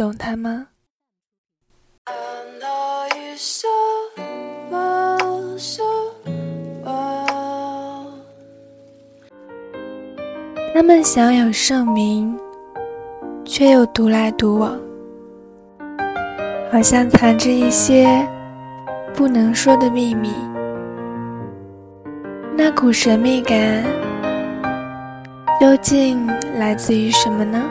懂他吗？他们享有盛名，却又独来独往，好像藏着一些不能说的秘密。那股神秘感究竟来自于什么呢？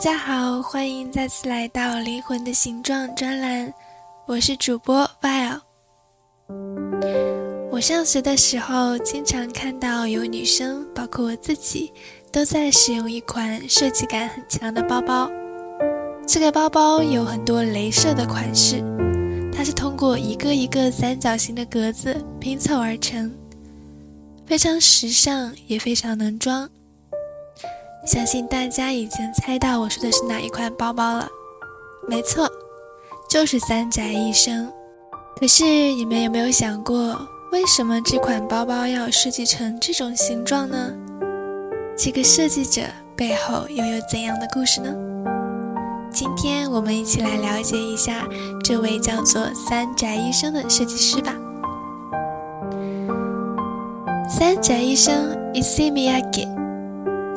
大家好，欢迎再次来到《灵魂的形状》专栏。我是主播 v i l。我上学的时候，经常看到有女生，包括我自己，都在使用一款设计感很强的包包。这个包包有很多镭射的款式，它是通过一个一个三角形的格子拼凑而成，非常时尚，也非常能装。相信大家已经猜到我说的是哪一款包包了，没错。就是三宅一生，可是你们有没有想过，为什么这款包包要设计成这种形状呢？这个设计者背后又有怎样的故事呢？今天我们一起来了解一下这位叫做三宅一生的设计师吧。三宅一生 （Ismiyake），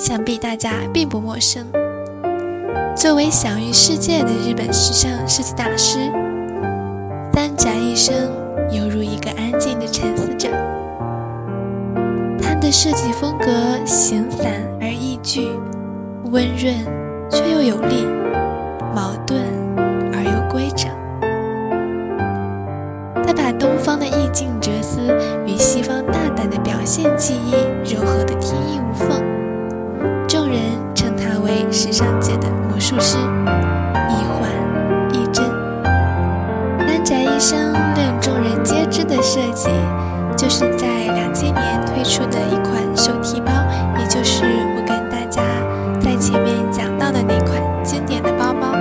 想必大家并不陌生。作为享誉世界的日本时尚设计大师，三宅一生犹如一个安静的沉思者。他的设计风格形散而易聚，温润却又有力，矛盾而又规整。他把东方的意境哲思与西方大胆的表现技艺术师，一幻一真。三宅一生令众人皆知的设计，就是在两千年推出的一款手提包，也就是我跟大家在前面讲到的那款经典的包包。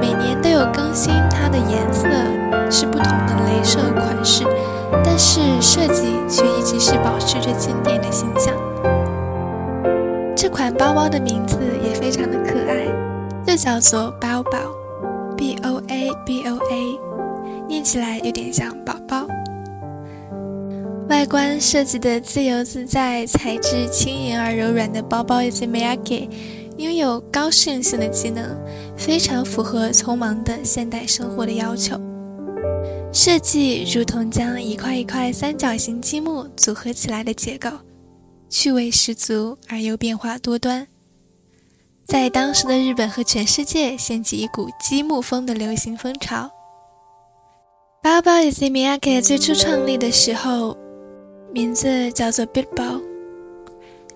每年都有更新，它的颜色是不同的镭射款式，但是设计却一直是保持着经典的形象。包包的名字也非常的可爱，就叫做包包，B O A B O A，念起来有点像宝宝。外观设计的自由自在，材质轻盈而柔软的包包 i s m i y a k e 拥有高适应性的机能，非常符合匆忙的现代生活的要求。设计如同将一块一块三角形积木组合起来的结构。趣味十足而又变化多端，在当时的日本和全世界掀起一股积木风的流行风潮。包包 i s m i y a k e 最初创立的时候，名字叫做 Bilbao。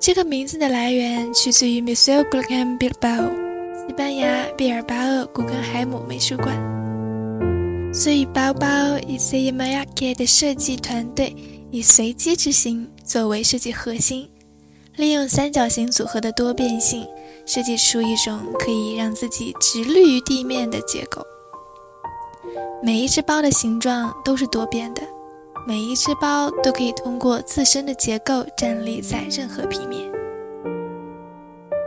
这个名字的来源取自于 Museo Guggenheim Bilbao，西班牙毕尔巴鄂古根海姆美术馆。所以，包包 i s m i y a k e 的设计团队以随机之行。作为设计核心，利用三角形组合的多变性，设计出一种可以让自己直立于地面的结构。每一只包的形状都是多变的，每一只包都可以通过自身的结构站立在任何平面。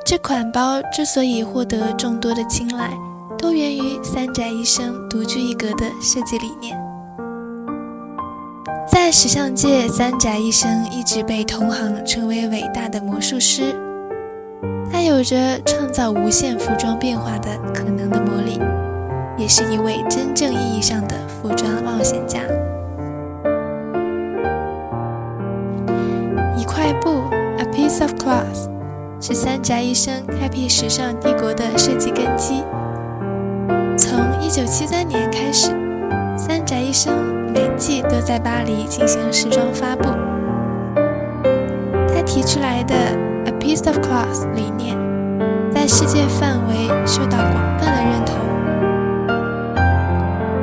这款包之所以获得众多的青睐，都源于三宅一生独具一格的设计理念。在时尚界，三宅一生一直被同行称为伟大的魔术师。他有着创造无限服装变化的可能的魔力，也是一位真正意义上的服装冒险家。一块布，a piece of cloth，是三宅一生开辟时尚帝国的设计根基。从1973年开始，三宅一生。每季都在巴黎进行时装发布。他提出来的 “a piece of cloth” 理念，在世界范围受到广泛的认同。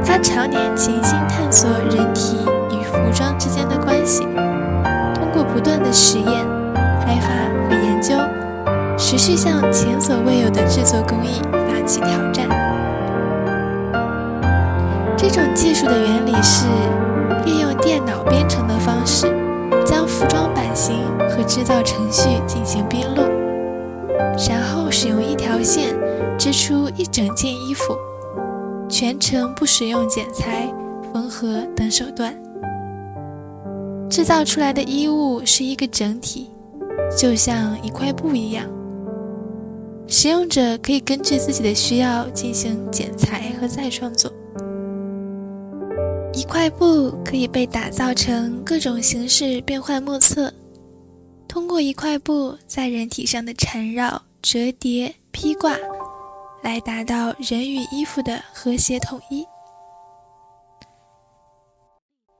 他常年潜心探索人体与服装之间的关系，通过不断的实验、开发和研究，持续向前所未有的制作工艺发起挑战。这种技术的原理是利用电脑编程的方式，将服装版型和制造程序进行编录，然后使用一条线织出一整件衣服。全程不使用剪裁、缝合等手段，制造出来的衣物是一个整体，就像一块布一样。使用者可以根据自己的需要进行剪裁和再创作。一块布可以被打造成各种形式，变幻莫测。通过一块布在人体上的缠绕、折叠、披挂。来达到人与衣服的和谐统一，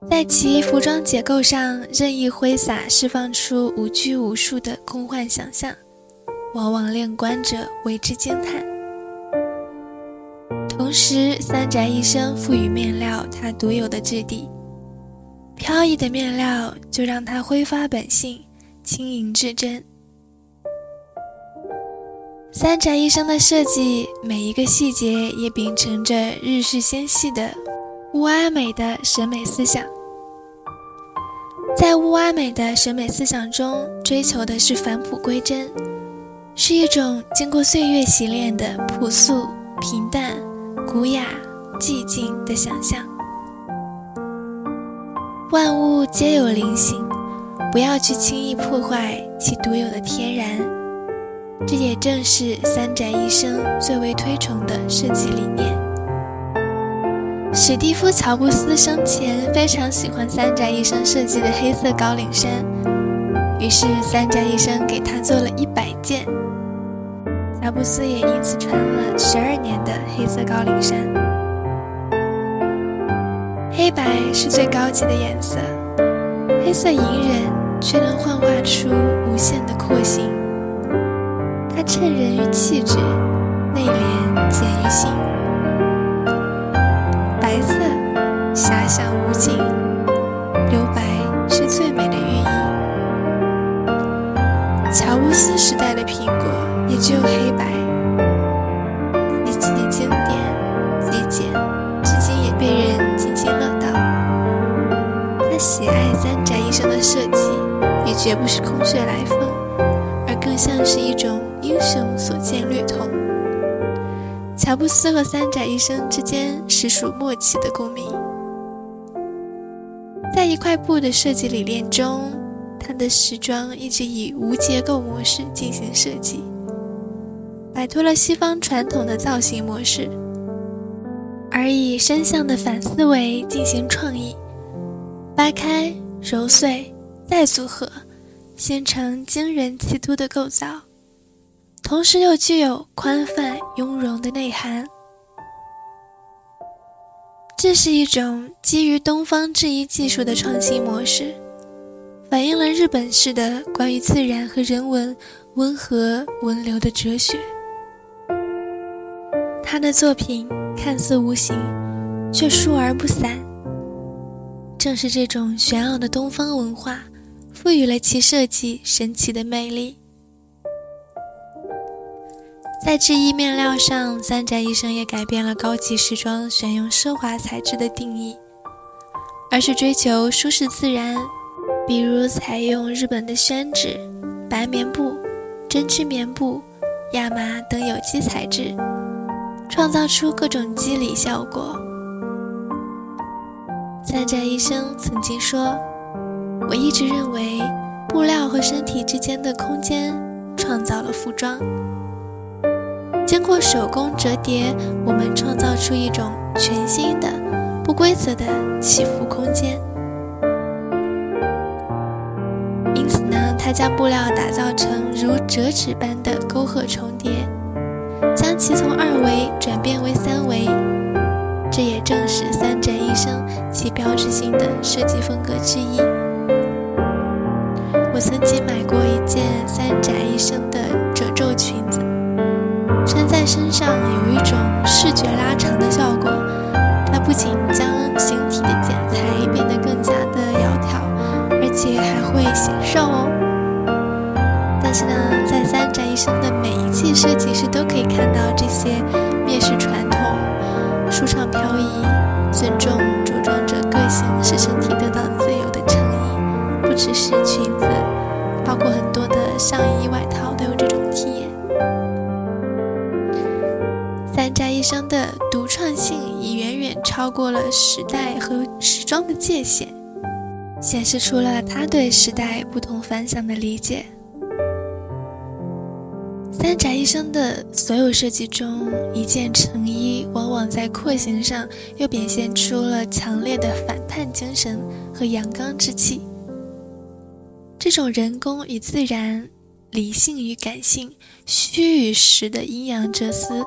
在其服装结构上任意挥洒，释放出无拘无束的空幻想象，往往令观者为之惊叹。同时，三宅一生赋予面料它独有的质地，飘逸的面料就让它挥发本性，轻盈至真。三宅一生的设计，每一个细节也秉承着日式纤细的乌阿美的审美思想。在乌阿美的审美思想中，追求的是返璞归真，是一种经过岁月洗练的朴素、平淡、古雅、寂静的想象。万物皆有灵性，不要去轻易破坏其独有的天然。这也正是三宅一生最为推崇的设计理念。史蒂夫·乔布斯生前非常喜欢三宅一生设计的黑色高领衫，于是三宅一生给他做了一百件。乔布斯也因此穿了十二年的黑色高领衫。黑白是最高级的颜色，黑色隐忍，却能幻化出无限的廓形。它衬人于气质，内敛简于心。白色遐想无尽，留白是最美的寓意。乔布斯时代的苹果只有黑白，极其经典极简，至今也被人津津乐道。他喜爱三宅一生的设计，也绝不是空穴来风，而更像是一种。英雄所见略同。乔布斯和三宅一生之间实属默契的共鸣。在一块布的设计理念中，他的时装一直以无结构模式进行设计，摆脱了西方传统的造型模式，而以深向的反思维进行创意，掰开、揉碎、再组合，形成惊人气度的构造。同时又具有宽泛雍容的内涵，这是一种基于东方制衣技术的创新模式，反映了日本式的关于自然和人文温和温流的哲学。他的作品看似无形，却疏而不散。正是这种玄奥的东方文化，赋予了其设计神奇的魅力。在制衣面料上，三宅一生也改变了高级时装选用奢华材质的定义，而是追求舒适自然，比如采用日本的宣纸、白棉布、针织棉布、亚麻等有机材质，创造出各种肌理效果。三宅一生曾经说：“我一直认为，布料和身体之间的空间创造了服装。”经过手工折叠，我们创造出一种全新的、不规则的起伏空间。因此呢，他将布料打造成如折纸般的沟壑重叠，将其从二维转变为三维，这也正是三宅一生其标志性的设计风格之一。我曾经买过一件三宅一生的褶皱裙子，穿在身上有一种视觉拉长的效果。它不仅将形体的剪裁变得更加的窈窕，而且还会显瘦哦。但是呢，一生的每一季设计师都可以看到这些蔑视传统、舒畅飘逸、尊重着装者个性、使身体得到自由的诚意。不只是裙子，包括很多的上衣、外套都有这种体验。三宅一生的独创性已远远超过了时代和时装的界限，显示出了他对时代不同凡响的理解。三宅一生的所有设计中，一件成衣往往在廓形上又表现出了强烈的反叛精神和阳刚之气。这种人工与自然、理性与感性、虚与实的阴阳哲思，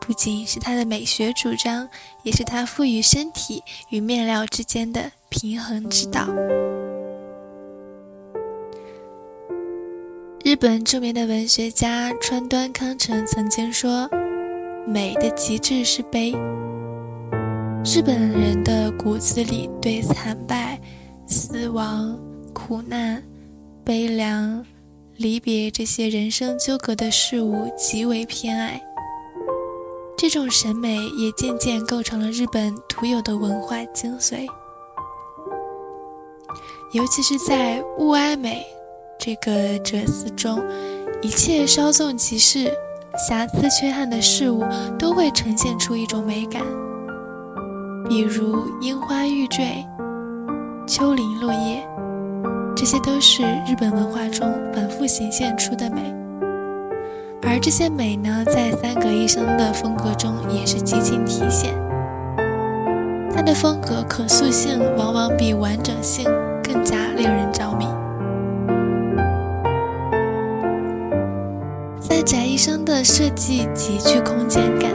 不仅是他的美学主张，也是他赋予身体与面料之间的平衡之道。日本著名的文学家川端康成曾经说：“美的极致是悲。”日本人的骨子里对惨败、死亡、苦难、悲凉、离别这些人生纠葛的事物极为偏爱。这种审美也渐渐构成了日本独有的文化精髓，尤其是在物哀美。这个哲思中，一切稍纵即逝、瑕疵缺憾的事物都会呈现出一种美感，比如樱花欲坠、秋林落叶，这些都是日本文化中反复显现出的美。而这些美呢，在三格一生的风格中也是极尽体现。它的风格可塑性往往比完整性更加宅一生的设计极具空间感，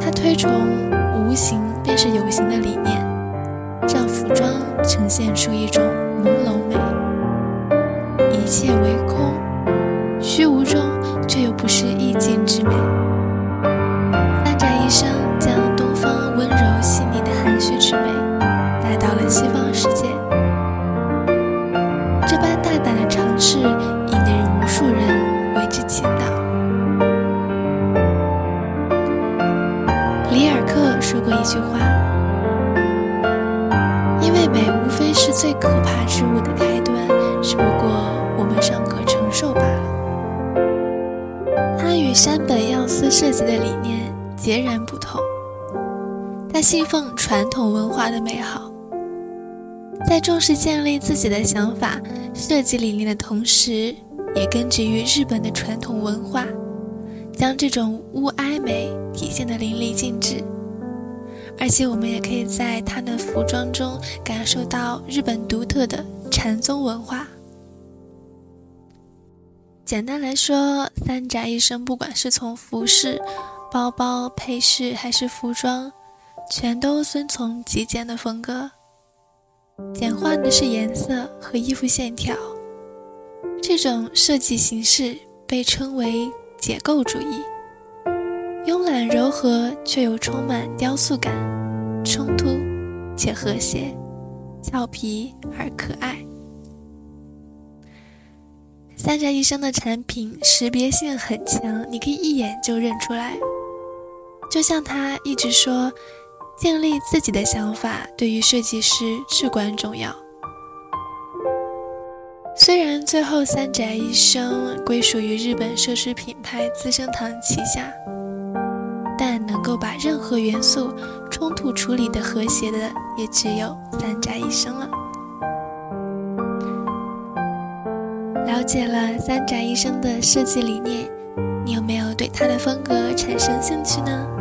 他推崇无形便是有形的理念，让服装呈现出一种朦胧美，一切为空，山本耀司设计的理念截然不同。他信奉传统文化的美好，在重视建立自己的想法、设计理念的同时。也根植于日本的传统文化，将这种物哀美体现得淋漓尽致。而且，我们也可以在他的服装中感受到日本独特的禅宗文化。简单来说，三宅一生不管是从服饰、包包、配饰还是服装，全都遵从极简的风格，简化的是颜色和衣服线条。这种设计形式被称为解构主义，慵懒柔和却又充满雕塑感，冲突且和谐，俏皮而可爱。三宅一生的产品识别性很强，你可以一眼就认出来。就像他一直说，建立自己的想法对于设计师至关重要。虽然最后三宅一生归属于日本奢侈品牌资生堂旗下，但能够把任何元素冲突处理的和谐的，也只有三宅一生了。了解了三宅一生的设计理念，你有没有对他的风格产生兴趣呢？